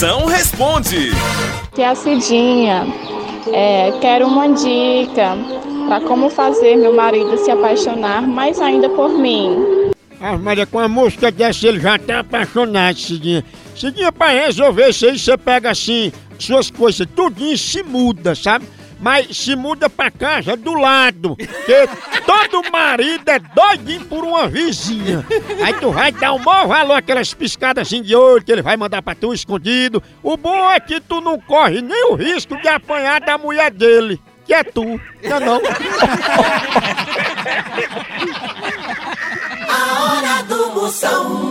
Moção responde. Que é a Cidinha. É, quero uma dica para como fazer meu marido se apaixonar mais ainda por mim. Ah, Maria, com a música dessa ele já tá apaixonado, Cidinha. Cidinha, pra resolver isso aí, você pega assim, suas coisas, tudinho se muda, sabe? Mas se muda pra casa do lado, porque todo marido é doidinho por uma vizinha. Aí tu vai dar o maior valor aquelas piscadas assim de olho que ele vai mandar pra tu escondido. O bom é que tu não corre nem o risco de apanhar da mulher dele, que é tu, não é não? A hora do Moção.